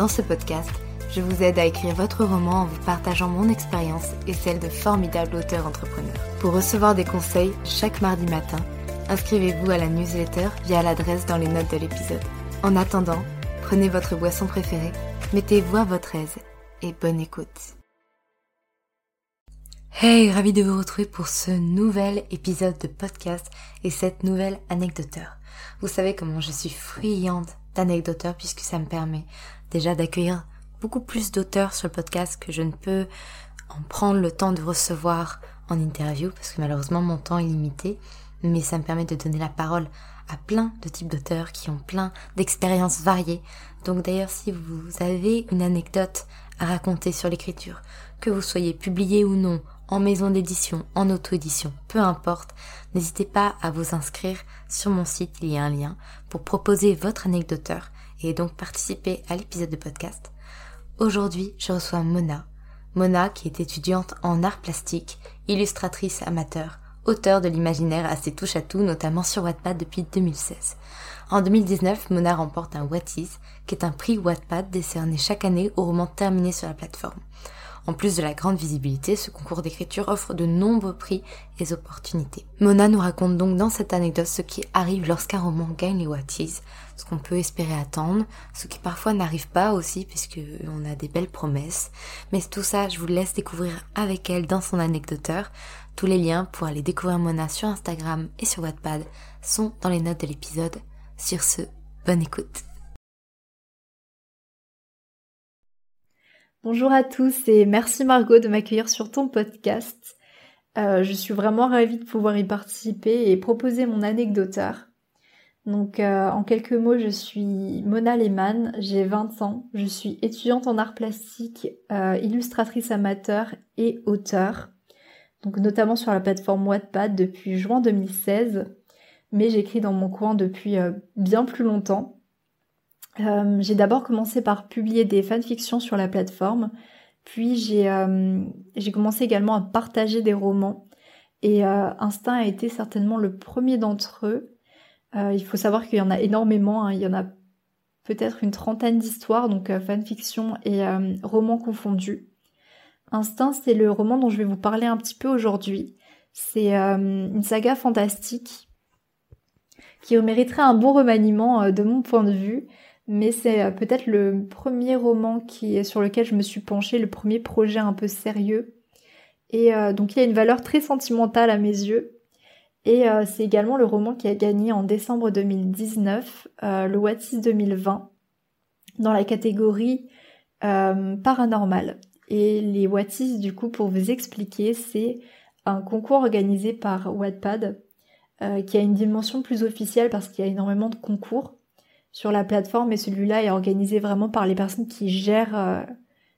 Dans ce podcast, je vous aide à écrire votre roman en vous partageant mon expérience et celle de formidables auteurs entrepreneurs. Pour recevoir des conseils chaque mardi matin, inscrivez-vous à la newsletter via l'adresse dans les notes de l'épisode. En attendant, prenez votre boisson préférée, mettez-vous à votre aise et bonne écoute. Hey, ravi de vous retrouver pour ce nouvel épisode de podcast et cette nouvelle anecdoteur. Vous savez comment je suis friande d'anecdoteurs puisque ça me permet déjà d'accueillir beaucoup plus d'auteurs sur le podcast que je ne peux en prendre le temps de recevoir en interview parce que malheureusement mon temps est limité, mais ça me permet de donner la parole à plein de types d'auteurs qui ont plein d'expériences variées. Donc d'ailleurs si vous avez une anecdote à raconter sur l'écriture, que vous soyez publié ou non en maison d'édition, en auto-édition, peu importe, n'hésitez pas à vous inscrire sur mon site, il y a un lien, pour proposer votre anecdoteur et donc participer à l'épisode de podcast. Aujourd'hui, je reçois Mona. Mona qui est étudiante en art plastique, illustratrice amateur, auteur de l'imaginaire assez touche à tout, notamment sur Wattpad depuis 2016. En 2019, Mona remporte un What Is, qui est un prix Wattpad décerné chaque année aux romans terminés sur la plateforme. En plus de la grande visibilité, ce concours d'écriture offre de nombreux prix et opportunités. Mona nous raconte donc dans cette anecdote ce qui arrive lorsqu'un roman gagne les Watties, ce qu'on peut espérer attendre, ce qui parfois n'arrive pas aussi puisque on a des belles promesses. Mais tout ça, je vous laisse découvrir avec elle dans son anecdoteur. Tous les liens pour aller découvrir Mona sur Instagram et sur Wattpad sont dans les notes de l'épisode. Sur ce, bonne écoute. Bonjour à tous et merci Margot de m'accueillir sur ton podcast. Euh, je suis vraiment ravie de pouvoir y participer et proposer mon anecdoteur. Donc euh, en quelques mots, je suis Mona Lehmann, j'ai 20 ans, je suis étudiante en art plastique, euh, illustratrice amateur et auteur. Donc notamment sur la plateforme Wattpad depuis juin 2016, mais j'écris dans mon coin depuis bien plus longtemps. Euh, j'ai d'abord commencé par publier des fanfictions sur la plateforme, puis j'ai euh, commencé également à partager des romans. Et euh, Instinct a été certainement le premier d'entre eux. il faut savoir qu'il y en a énormément, hein. il y en a peut-être une trentaine d'histoires, donc fanfiction et romans confondus. Instinct, c'est le roman dont je vais vous parler un petit peu aujourd'hui. C'est une saga fantastique qui mériterait un bon remaniement de mon point de vue mais c'est euh, peut-être le premier roman qui sur lequel je me suis penchée, le premier projet un peu sérieux. Et euh, donc il a une valeur très sentimentale à mes yeux. Et euh, c'est également le roman qui a gagné en décembre 2019 le What 2020 dans la catégorie paranormal. Et les What du coup, pour vous expliquer, c'est un concours organisé par Wattpad qui a une dimension plus officielle parce qu'il y a énormément de concours sur la plateforme et celui-là est organisé vraiment par les personnes qui gèrent euh,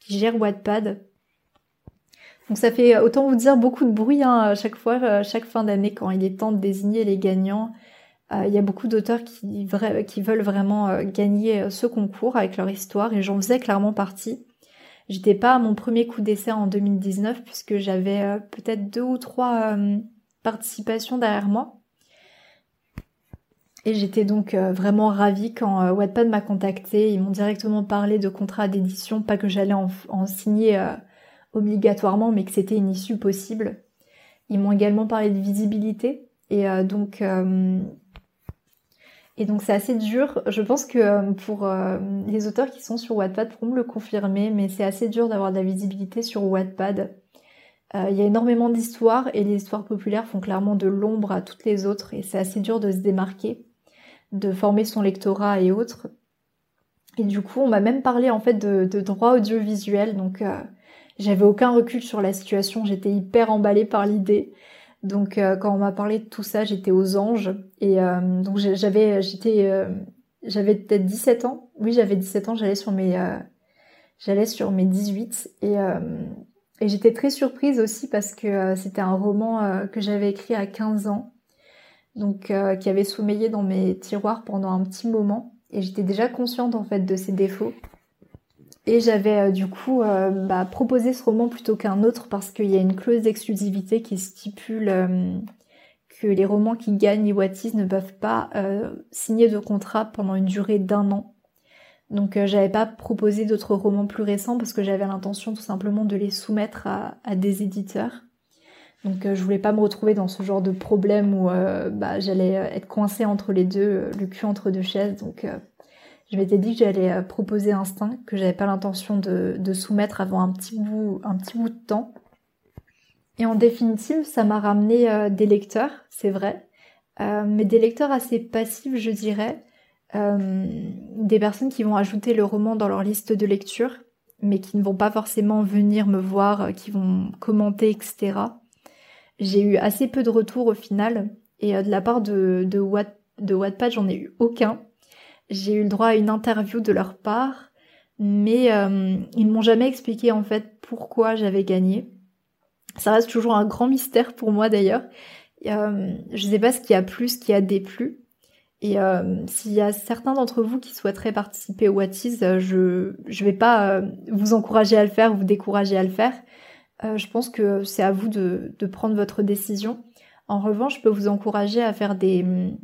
qui gèrent Wattpad. Donc ça fait autant vous dire beaucoup de bruit hein, à chaque fois, euh, chaque fin d'année quand il est temps de désigner les gagnants. Euh, il y a beaucoup d'auteurs qui, qui, veulent vraiment gagner ce concours avec leur histoire et j'en faisais clairement partie. J'étais pas à mon premier coup d'essai en 2019 puisque j'avais peut-être deux ou trois participation derrière moi. Et j'étais donc euh, vraiment ravie quand euh, Wattpad m'a contacté. Ils m'ont directement parlé de contrat d'édition, pas que j'allais en, signer euh, obligatoirement, mais que c'était une issue possible. Ils m'ont également parlé de visibilité. Et donc, et donc c'est assez dur. Je pense que pour les auteurs qui sont sur Wattpad pourront me le confirmer, mais c'est assez dur d'avoir de la visibilité sur Wattpad. Il y a énormément d'histoires et les histoires populaires font clairement de l'ombre à toutes les autres et c'est assez dur de se démarquer de former son lectorat et autres. Et du coup, on m'a même parlé en fait de, droit audiovisuel, donc euh, j'avais aucun recul sur la situation, j'étais hyper emballée par l'idée. Donc euh, quand on m'a parlé de tout ça, j'étais aux anges et euh, donc j'avais j'étais j'avais peut-être 17 ans. Oui, j'avais 17 ans, j'allais sur mes j'allais sur mes 18 et et j'étais très surprise aussi parce que c'était un roman que j'avais écrit à 15 ans donc euh, qui avait sommeillé dans mes tiroirs pendant un petit moment et j'étais déjà consciente en fait de ses défauts. Et j'avais euh, du coup euh, bah, proposé ce roman plutôt qu'un autre parce qu'il y a une clause d'exclusivité qui stipule que les romans qui gagnent Iwatis ne peuvent pas signer de contrat pendant une durée d'un an. Donc j'avais pas proposé d'autres romans plus récents parce que j'avais l'intention tout simplement de les soumettre à des éditeurs. Donc euh, je voulais pas me retrouver dans ce genre de problème où euh, bah, j'allais euh, être coincée entre les deux, le cul entre deux chaises. Donc je m'étais dit que j'allais proposer Instinct, que j'avais pas l'intention de, soumettre avant un petit bout, un petit bout de temps. Et en définitive, ça m'a ramené des lecteurs, c'est vrai, mais des lecteurs assez passifs, je dirais, des personnes qui vont ajouter le roman dans leur liste de lecture, mais qui ne vont pas forcément venir me voir, qui vont commenter, etc. J'ai eu assez peu de retours au final. Et euh, de la part de, de, Wattpad, j'en ai eu aucun. J'ai eu le droit à une interview de leur part, mais euh, ils ne m'ont jamais expliqué en fait pourquoi j'avais gagné. Ça reste toujours un grand mystère pour moi d'ailleurs. Euh, je sais pas ce qu'il y a plus, ce qu'il y a des plus. Et s'il y a certains d'entre vous qui souhaiteraient participer au What je je vais pas vous encourager à le faire, vous décourager à le faire. Euh, je pense que c'est à vous de, prendre votre décision. En revanche, je peux vous encourager à faire des mm,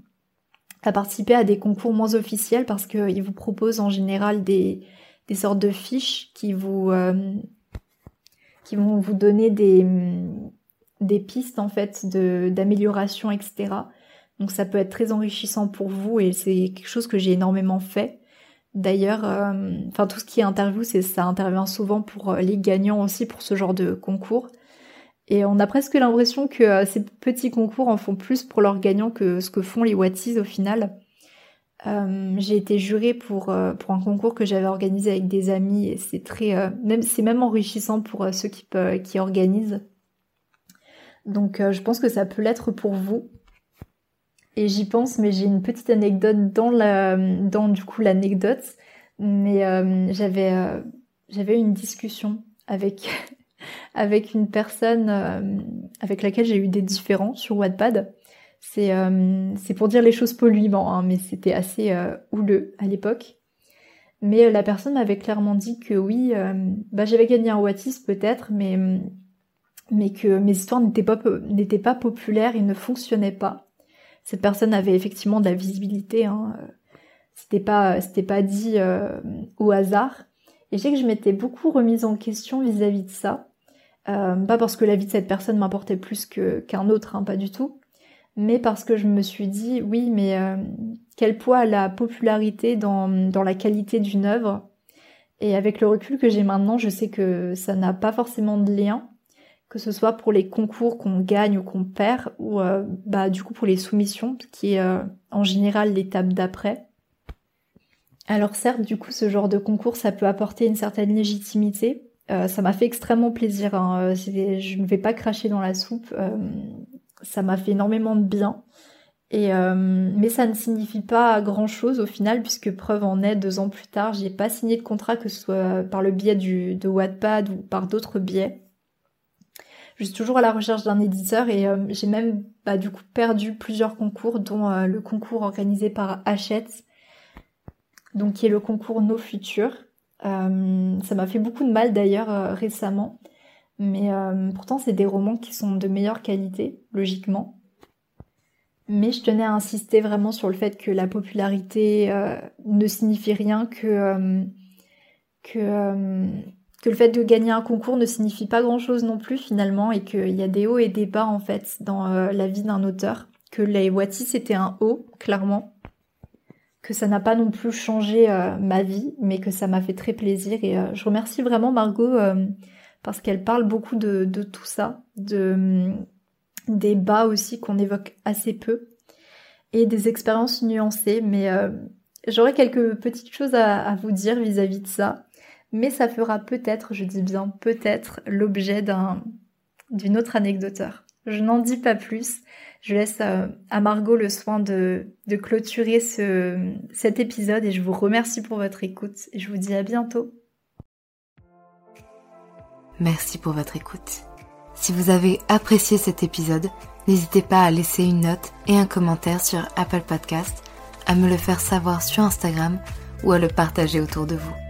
à participer à des concours moins officiels parce qu'ils vous proposent en général des, sortes de fiches qui vous euh, qui vont vous donner des, mm, des pistes en fait d'amélioration, etc. Donc ça peut être très enrichissant pour vous et c'est quelque chose que j'ai énormément fait. D'ailleurs, euh, enfin tout ce qui est interview, c'est ça intervient souvent pour euh, les gagnants aussi pour ce genre de concours. Et on a presque l'impression que euh, ces petits concours en font plus pour leurs gagnants que ce que font les Whatties au final. j'ai été jurée pour un concours que j'avais organisé avec des amis et c'est très même c'est même enrichissant pour ceux qui organisent. Donc je pense que ça peut l'être pour vous et j'y pense, mais j'ai une petite anecdote dans la, dans du coup l'anecdote. Mais euh, j'avais, euh, j'avais une discussion avec avec une personne euh, avec laquelle j'ai eu des différends sur Wattpad. C'est c'est pour dire les choses poliment, hein, mais c'était assez houleux à l'époque. Mais la personne m'avait clairement dit que oui, bah j'avais gagné un Wattis peut-être, mais mais que mes histoires n'étaient pas n'étaient pas populaires et ne fonctionnaient pas cette personne avait effectivement de la visibilité. Hein. C'était pas, c'était pas dit euh, au hasard. Et je sais que je m'étais beaucoup remise en question vis-à-vis de ça. Euh, pas parce que la vie de cette personne m'importait plus qu'un autre, hein, pas du tout. Mais parce que je me suis dit, oui, mais euh, quel poids a la popularité dans, dans la qualité d'une œuvre? Et avec le recul que j'ai maintenant, je sais que ça n'a pas forcément de lien que ce soit pour les concours qu'on gagne ou qu'on perd, ou euh, bah, du coup pour les soumissions, qui est euh, en général l'étape d'après. Alors certes, du coup, ce genre de concours, ça peut apporter une certaine légitimité. Euh, ça m'a fait extrêmement plaisir. Hein. Je ne vais pas cracher dans la soupe. ça m'a fait énormément de bien. Et mais ça ne signifie pas grand chose au final, puisque preuve en est, deux ans plus tard, j'ai pas signé de contrat que ce soit par le biais du, de Wattpad ou par d'autres biais. Je suis toujours à la recherche d'un éditeur et euh, j'ai même bah, du coup perdu plusieurs concours, dont euh, le concours organisé par Hachette, donc qui est le concours Nos Futurs. Euh, ça m'a fait beaucoup de mal d'ailleurs récemment. Mais euh, pourtant, c'est des romans qui sont de meilleure qualité, logiquement. Mais je tenais à insister vraiment sur le fait que la popularité euh, ne signifie rien, que, euh, que, que le fait de gagner un concours ne signifie pas grand-chose non plus finalement, et qu'il y a des hauts et des bas en fait dans la vie d'un auteur. Que les Wati c'était un haut, clairement, que ça n'a pas non plus changé ma vie, mais que ça m'a fait très plaisir. Et je remercie vraiment Margot parce qu'elle parle beaucoup de, tout ça, de, des bas aussi qu'on évoque assez peu, et des expériences nuancées, mais euh, j'aurais quelques petites choses à, vous dire vis-à-vis de ça, mais ça fera peut-être, je dis bien peut-être, l'objet d'un, d'une autre anecdoteur. Je n'en dis pas plus, je laisse euh, à Margot le soin de, de clôturer ce, cet épisode et je vous remercie pour votre écoute et je vous dis à bientôt. Merci pour votre écoute. Si vous avez apprécié cet épisode, n'hésitez pas à laisser une note et un commentaire sur Apple Podcast, à me le faire savoir sur Instagram ou à le partager autour de vous.